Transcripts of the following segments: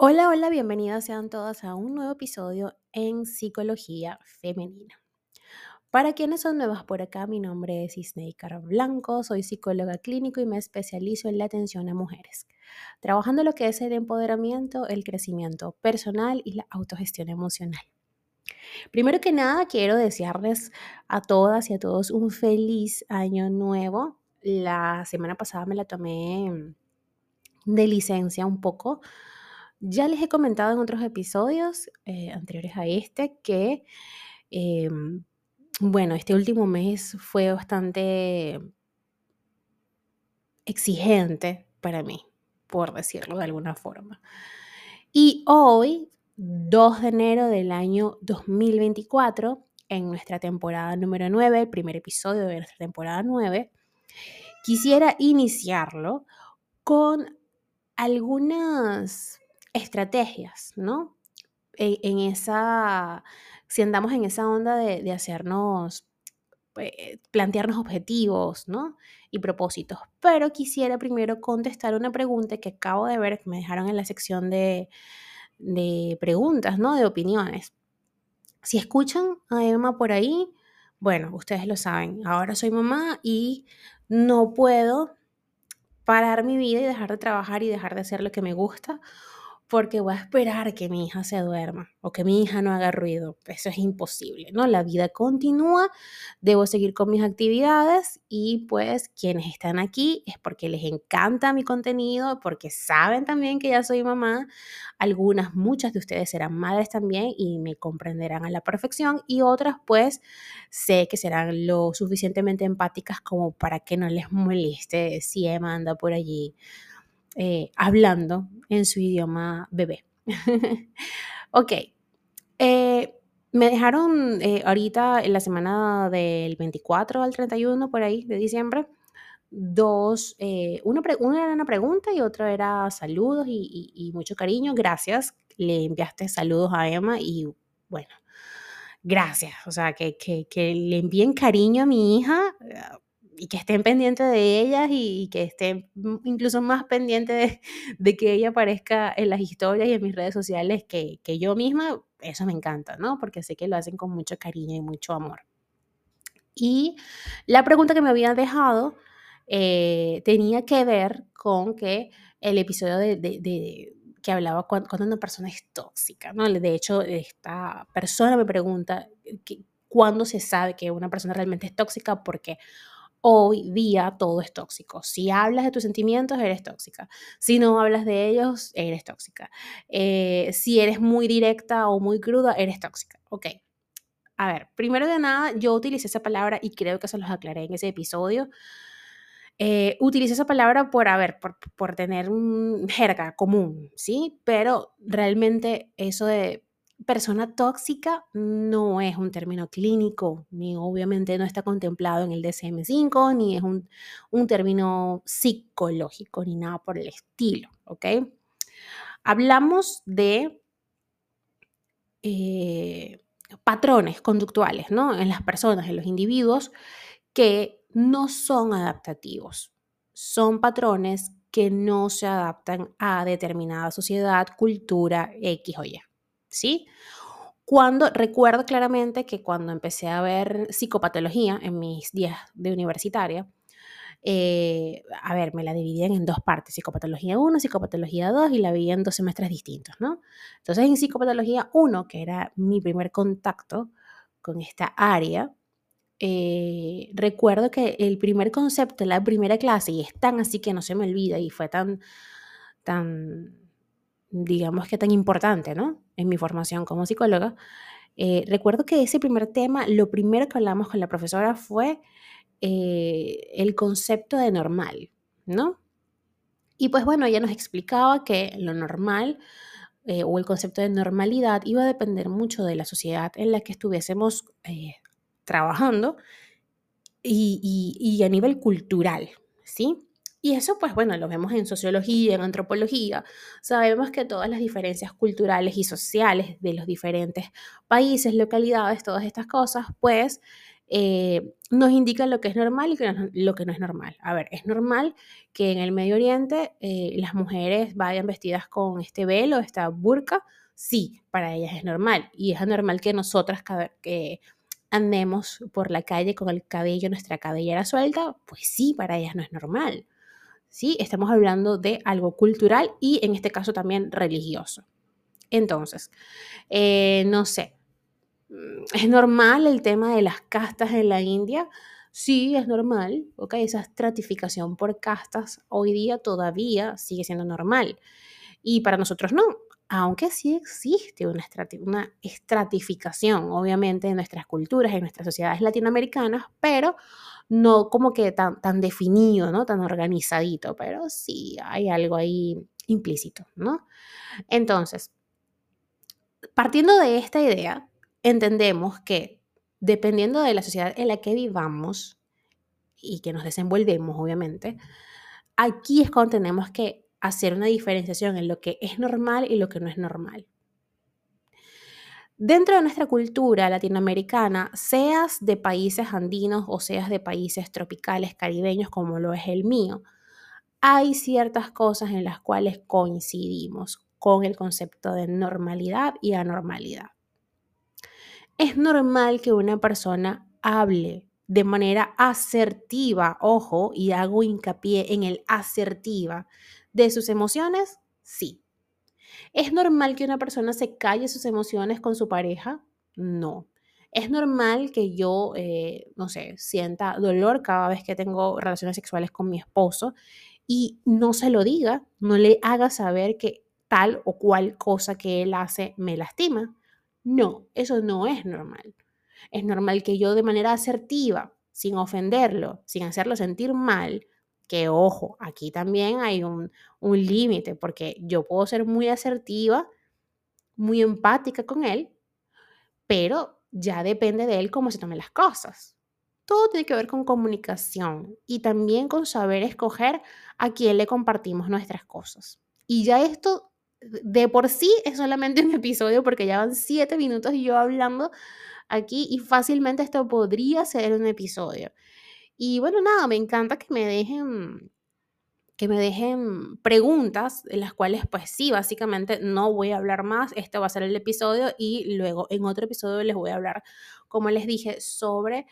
Hola, hola, bienvenidas sean todas a un nuevo episodio en Psicología Femenina. Para quienes son nuevas por acá, mi nombre es Isneikar Blanco, soy psicóloga clínico y me especializo en la atención a mujeres, trabajando lo que es el empoderamiento, el crecimiento personal y la autogestión emocional. Primero que nada, quiero desearles a todas y a todos un feliz año nuevo. La semana pasada me la tomé de licencia un poco ya les he comentado en otros episodios eh, anteriores a este que, em, bueno, este último mes fue bastante exigente para mí, por decirlo de alguna forma. Y hoy, 2 de enero del año 2024, en nuestra temporada número 9, el primer episodio de nuestra temporada 9, quisiera iniciarlo con algunas estrategias, ¿no? En, esa, si andamos en esa onda de, hacernos, eh, plantearnos objetivos, ¿no? Y propósitos. Pero quisiera primero contestar una pregunta que acabo de ver que me dejaron en la sección de, de preguntas, ¿no? De opiniones. Si escuchan a Emma por ahí, bueno, ustedes lo saben, ahora soy mamá y no puedo parar mi vida y dejar de trabajar y dejar de hacer lo que me gusta porque voy a esperar que mi hija se duerma o que mi hija no haga ruido. Eso es imposible, ¿no? La vida continúa, debo seguir con mis actividades y pues quienes están aquí es porque les encanta mi contenido, porque saben también que ya soy mamá. Algunas, muchas de ustedes serán madres también y me comprenderán a la perfección y otras pues sé que serán lo suficientemente empáticas como para que no les moleste si Emma anda por allí eh, hablando en su idioma bebé. ok. Eh, me dejaron eh, ahorita en la semana del 24 al 31 por ahí de diciembre dos, una, una, era una pregunta y otra era saludos y, mucho cariño. Gracias. Le enviaste saludos a Emma y bueno, gracias. O sea, que, que, que le envíen cariño a mi hija y que estén pendientes de ellas y, que estén incluso más pendientes de, que ella aparezca en las historias y en mis redes sociales que, yo misma, eso me encanta, ¿no? Porque sé que lo hacen con mucho cariño y mucho amor. Y la pregunta que me habían dejado eh, tenía que ver con que el episodio de, que hablaba cuando, una persona es tóxica, ¿no? De hecho, esta persona me pregunta cuándo se sabe que una persona realmente es tóxica porque hoy día todo es tóxico. Si hablas de tus sentimientos, eres tóxica. Si no hablas de ellos, eres tóxica. Eh, si eres muy directa o muy cruda, eres tóxica. Ok. A ver, primero de nada, yo utilicé esa palabra y creo que se los aclaré en ese episodio. Eh, utilicé esa palabra por, a ver, por, por tener un jerga común, ¿sí? Pero realmente eso de persona tóxica no es un término clínico, ni obviamente no está contemplado en el DSM5, ni es un, término psicológico, ni nada por el estilo, ¿ok? Hablamos de eh, patrones conductuales, ¿no? En las personas, en los individuos, que no son adaptativos. Son patrones que no se adaptan a determinada sociedad, cultura, X o Y. ¿sí? Cuando recuerdo claramente que cuando empecé a ver psicopatología en mis días de universitaria, eh, a ver, me la dividían en dos partes, psicopatología 1, psicopatología 2 y la vi en dos semestres distintos, ¿no? Entonces en psicopatología 1, que era mi primer contacto con esta área, eh, recuerdo que el primer concepto, la primera clase, y es tan así que no se me olvida y fue tan, tan digamos que tan importante, ¿no? En mi formación como psicóloga. Eh, recuerdo que ese primer tema, lo primero que hablamos con la profesora fue eh, el concepto de normal, ¿no? Y pues bueno, ella nos explicaba que lo normal eh, o el concepto de normalidad iba a depender mucho de la sociedad en la que estuviésemos trabajando y, y a nivel cultural, ¿sí? Y eso, pues bueno, lo vemos en sociología, en antropología. Sabemos que todas las diferencias culturales y sociales de los diferentes países, localidades, todas estas cosas, pues eh, nos indica lo que es normal y lo que no es normal. A ver, es normal que en el Medio Oriente eh, las mujeres vayan vestidas con este velo, esta burka. Sí, para ellas es normal. Y es normal que nosotras que andemos por la calle con el cabello, nuestra cabellera suelta. Pues sí, para ellas no es normal. Sí, estamos hablando de algo cultural y en este caso también religioso. Entonces, eh, no sé, ¿Es normal el tema de las castas en la India? Sí, es normal, ¿ok? Esa estratificación por castas hoy día todavía sigue siendo normal. Y para nosotros no, aunque sí existe una, una estratificación, obviamente, en nuestras culturas, en nuestras sociedades latinoamericanas, pero no como que tan, tan definido, ¿no? Tan organizadito, pero sí hay algo ahí implícito, ¿no? Entonces, partiendo de esta idea, entendemos que dependiendo de la sociedad en la que vivamos y que nos desenvolvemos, obviamente, aquí es cuando tenemos que hacer una diferenciación en lo que es normal y lo que no es normal. Dentro de nuestra cultura latinoamericana, seas de países andinos o seas de países tropicales, caribeños, como lo es el mío, hay ciertas cosas en las cuales coincidimos con el concepto de normalidad y anormalidad es normal que una persona hable de manera asertiva, ojo, y hago hincapié en el asertiva, de sus emociones, sí. ¿Es normal que una persona se calle sus emociones con su pareja? No. ¿Es normal que yo, eh, no sé, sienta dolor cada vez que tengo relaciones sexuales con mi esposo y no se lo diga, no le haga saber que tal o cual cosa que él hace me lastima? No, eso no es normal. Es normal que yo de manera asertiva, sin ofenderlo, sin hacerlo sentir mal, que ojo, aquí también hay un, un límite, porque yo puedo ser muy asertiva, muy empática con él, pero ya depende de él cómo se tomen las cosas. Todo tiene que ver con comunicación y también con saber escoger a quién le compartimos nuestras cosas. Y ya esto de por sí es solamente un episodio porque ya van siete minutos yo hablando aquí y fácilmente esto podría ser un episodio. Y bueno, nada, me encanta que me dejen que me dejen preguntas, en las cuales pues sí, básicamente no voy a hablar más, este va a ser el episodio y luego en otro episodio les voy a hablar, como les dije, sobre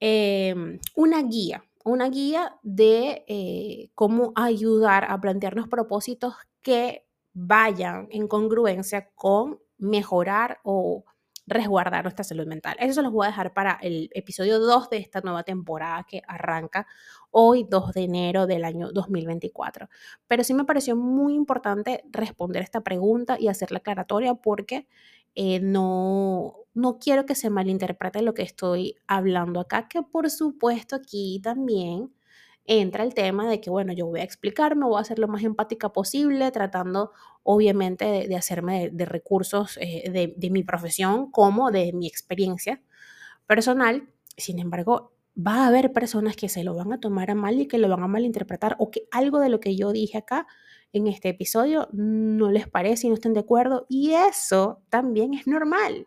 em, una guía, una guía de eh, cómo ayudar a plantearnos propósitos que vayan en congruencia con mejorar o resguardar nuestra salud mental. Eso se los voy a dejar para el episodio 2 de esta nueva temporada que arranca hoy, 2 de enero del año 2024. Pero sí me pareció muy importante responder esta pregunta y hacer la aclaratoria porque eh, no, no quiero que se malinterprete lo que estoy hablando acá, que por supuesto aquí también entra el tema de que, bueno, yo voy a explicarme, voy a ser lo más empática posible, tratando obviamente de, hacerme de, recursos eh, de, de mi profesión como de mi experiencia personal. Sin embargo, va a haber personas que se lo van a tomar a mal y que lo van a malinterpretar o que algo de lo que yo dije acá en este episodio no les parece y no estén de acuerdo. Y eso también es normal,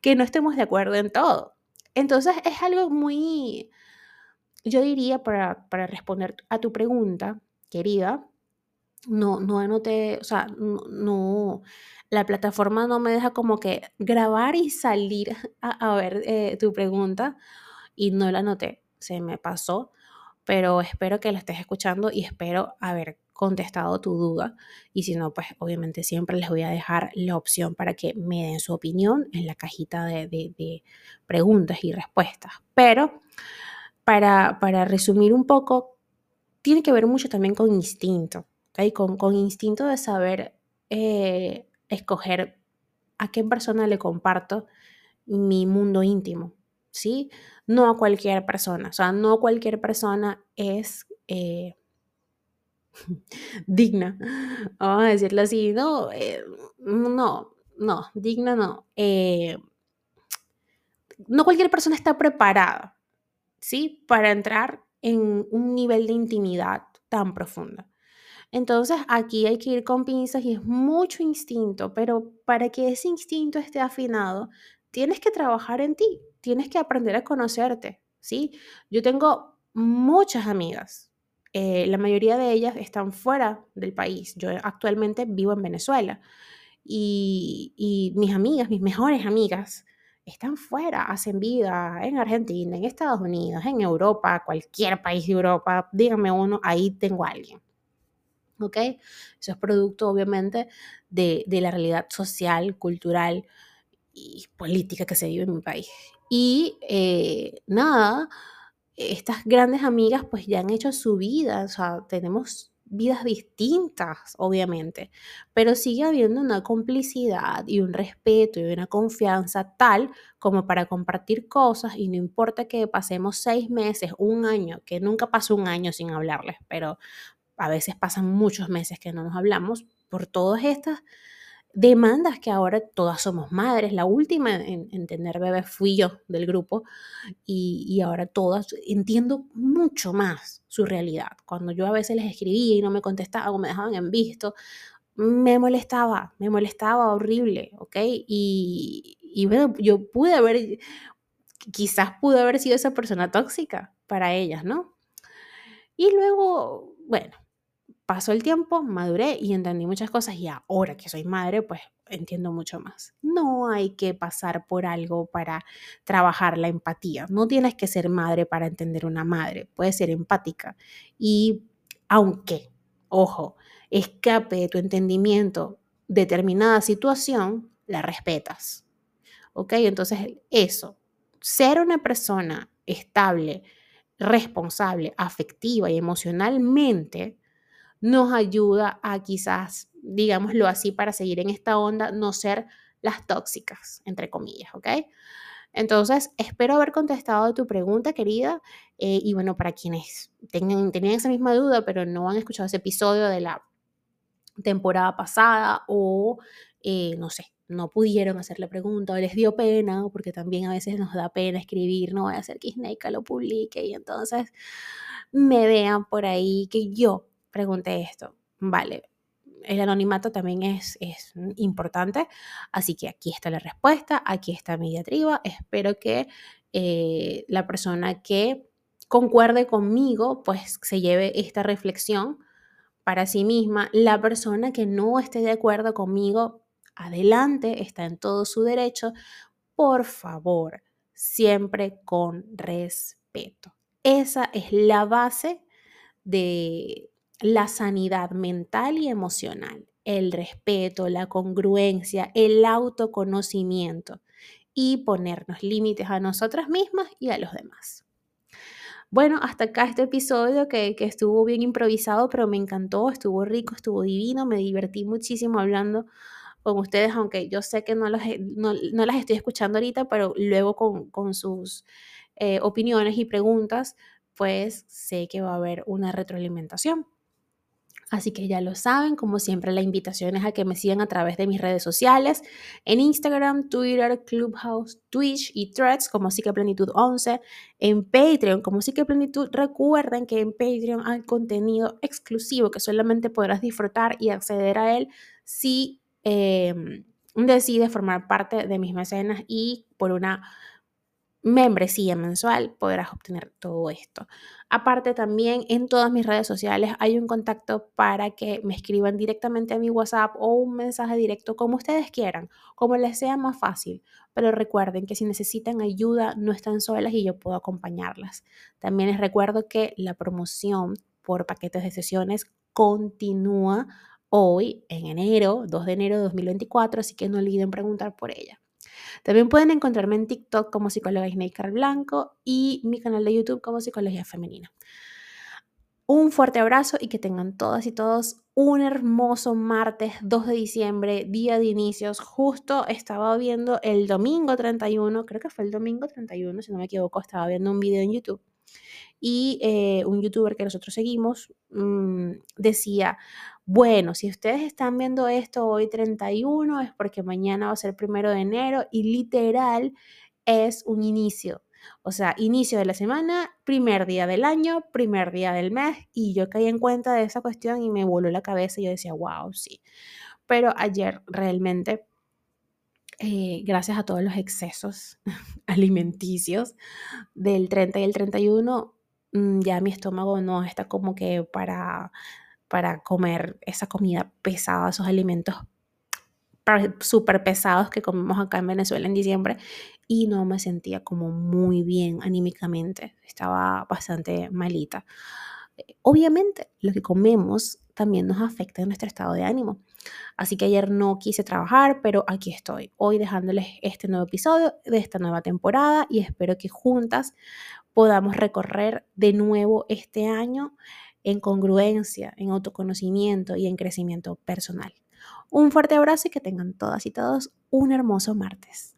que no estemos de acuerdo en todo. Entonces es algo muy, yo diría, para, responder a tu pregunta, querida, no, no anoté, o sea, no, la plataforma no me deja como que grabar y salir a, ver eh, tu pregunta y no la anoté, se me pasó, pero espero que la estés escuchando y espero haber contestado tu duda y si no, pues obviamente siempre les voy a dejar la opción para que me den su opinión en la cajita de, de preguntas y respuestas, pero para, resumir un poco, tiene que ver mucho también con instinto, con, con, instinto de saber eh, escoger a qué persona le comparto mi mundo íntimo, ¿sí? No a cualquier persona, o sea, no cualquier persona es eh, digna, vamos a decirlo así, no, eh, no, no, digna no. no cualquier persona está preparada ¿sí? Para entrar en un nivel de intimidad tan profunda. Entonces aquí hay que ir con pinzas y es mucho instinto, pero para que ese instinto esté afinado, tienes que trabajar en ti, tienes que aprender a conocerte, ¿sí? Yo tengo muchas amigas, eh, la mayoría de ellas están fuera del país. Yo actualmente vivo en Venezuela y, y mis amigas, mis mejores amigas, están fuera, hacen vida en Argentina, en Estados Unidos, en Europa, cualquier país de Europa, dígame uno, ahí tengo a alguien. ¿Ok? Eso es producto, obviamente, de, de la realidad social, cultural y política que se vive en mi país. Y eh, nada, estas grandes amigas pues ya han hecho su vida, o sea, tenemos vidas distintas, obviamente, pero sigue habiendo una complicidad y un respeto y una confianza tal como para compartir cosas y no importa que pasemos seis meses, un año, que nunca pasó un año sin hablarles, pero a veces pasan muchos meses que no nos hablamos por todas estas demandas que ahora todas somos madres. La última en, tener bebés fui yo del grupo y, ahora todas entiendo mucho más su realidad. Cuando yo a veces les escribía y no me contestaban o me dejaban en visto, me molestaba, me molestaba horrible, ¿ok? Y, y bueno, yo pude haber, quizás pude haber sido esa persona tóxica para ellas, ¿no? Y luego, bueno, pasó el tiempo, maduré y entendí muchas cosas y ahora que soy madre, pues entiendo mucho más. No hay que pasar por algo para trabajar la empatía. No tienes que ser madre para entender una madre. Puedes ser empática. Y aunque, ojo, escape de tu entendimiento determinada situación, la respetas. ¿Ok? Entonces, eso, ser una persona estable, responsable, afectiva y emocionalmente, nos ayuda a quizás, digámoslo así, para seguir en esta onda, no ser las tóxicas, entre comillas, ¿ok? Entonces, espero haber contestado tu pregunta, querida. Eh, y bueno, para quienes tengan, tenían esa misma duda, pero no han escuchado ese episodio de la temporada pasada o, eh, no sé, no pudieron hacer la pregunta o les dio pena, porque también a veces nos da pena escribir, no voy a hacer que Snake lo publique y entonces me vean por ahí que yo pregunté esto. Vale, el anonimato también es, es, importante, así que aquí está la respuesta, aquí está mi diatriba. Espero que eh, la persona que concuerde conmigo, pues se lleve esta reflexión para sí misma. La persona que no esté de acuerdo conmigo, adelante, está en todo su derecho. Por favor, siempre con respeto. Esa es la base de, la sanidad mental y emocional, el respeto, la congruencia, el autoconocimiento y ponernos límites a nosotras mismas y a los demás. Bueno, hasta acá este episodio que, estuvo bien improvisado, pero me encantó, estuvo rico, estuvo divino, me divertí muchísimo hablando con ustedes, aunque yo sé que no, no, las estoy escuchando ahorita, pero luego con, sus eh, opiniones y preguntas, pues sé que va a haber una retroalimentación. Así que ya lo saben, como siempre la invitación es a que me sigan a través de mis redes sociales, en Instagram, Twitter, Clubhouse, Twitch y Threads como Psiqueplenitud 11, en Patreon como Psiqueplenitud. Recuerden que en Patreon hay contenido exclusivo que solamente podrás disfrutar y acceder a él si em, decides formar parte de mis mecenas y por una membresía mensual podrás obtener todo esto. Aparte también en todas mis redes sociales hay un contacto para que me escriban directamente a mi WhatsApp o un mensaje directo como ustedes quieran, como les sea más fácil. Pero recuerden que si necesitan ayuda no están solas y yo puedo acompañarlas. También les recuerdo que la promoción por paquetes de sesiones continúa hoy en enero, 2 de enero de 2024, así que no olviden preguntar por ella. También pueden encontrarme en TikTok como psicóloga Snaker Blanco y mi canal de YouTube como Psicología Femenina. Un fuerte abrazo y que tengan todas y todos un hermoso martes 2 de diciembre, día de inicios. Justo estaba viendo el domingo 31, creo que fue el domingo 31, si no me equivoco, estaba viendo un video en YouTube y eh, un youtuber que nosotros seguimos mm, decía, bueno, si ustedes están viendo esto hoy 31 es porque mañana va a ser primero de enero y literal es un inicio. O sea, inicio de la semana, primer día del año, primer día del mes y yo caí en cuenta de esa cuestión y me voló la cabeza y yo decía, wow, sí. Pero ayer realmente eh, gracias a todos los excesos alimenticios del 30 y el 31, mm, ya mi estómago no está como que para, para comer esa comida pesada, esos alimentos súper pesados que comemos acá en Venezuela en diciembre y no me sentía como muy bien anímicamente, estaba bastante malita. Obviamente, lo que comemos también nos afecta en nuestro estado de ánimo. Así que ayer no quise trabajar, pero aquí estoy, hoy dejándoles este nuevo episodio de esta nueva temporada y espero que juntas podamos recorrer de nuevo este año en congruencia, en autoconocimiento y en crecimiento personal. Un fuerte abrazo y que tengan todas y todos un hermoso martes.